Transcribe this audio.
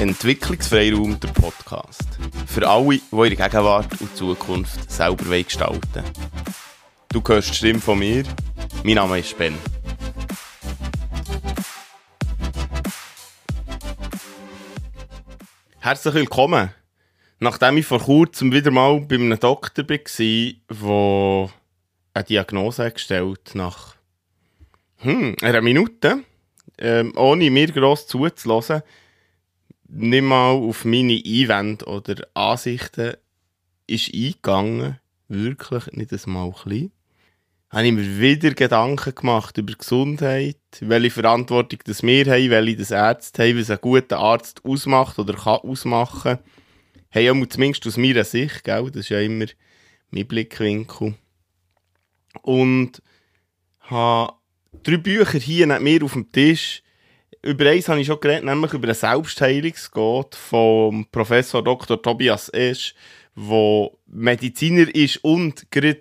Entwicklungsfreiraum, der Podcast. Für alle, die ihre Gegenwart und Zukunft selber gestalten wollen. Du hörst die Stimme von mir. Mein Name ist Ben. Herzlich willkommen. Nachdem ich vor kurzem wieder mal bei einem Doktor war, der eine Diagnose gestellt nach hm, einer Minute, ähm, ohne mir gross zuzulassen, nicht mal auf meine Einwände oder Ansichten ist eingegangen, wirklich nicht einmal klein, habe ich mir wieder Gedanken gemacht über Gesundheit, welche Verantwortung das wir haben, welche das Ärzte haben, was ein guter Arzt ausmacht oder kann ausmachen. Hey, ja, zumindest aus meiner Sicht, gell? das ist ja immer mein Blickwinkel. Und habe drei Bücher hier neben mir auf dem Tisch. Über eins habe ich schon geredet, nämlich über ein Selbstheilungsgott vom Professor Dr. Tobias Esch, der Mediziner ist und gerade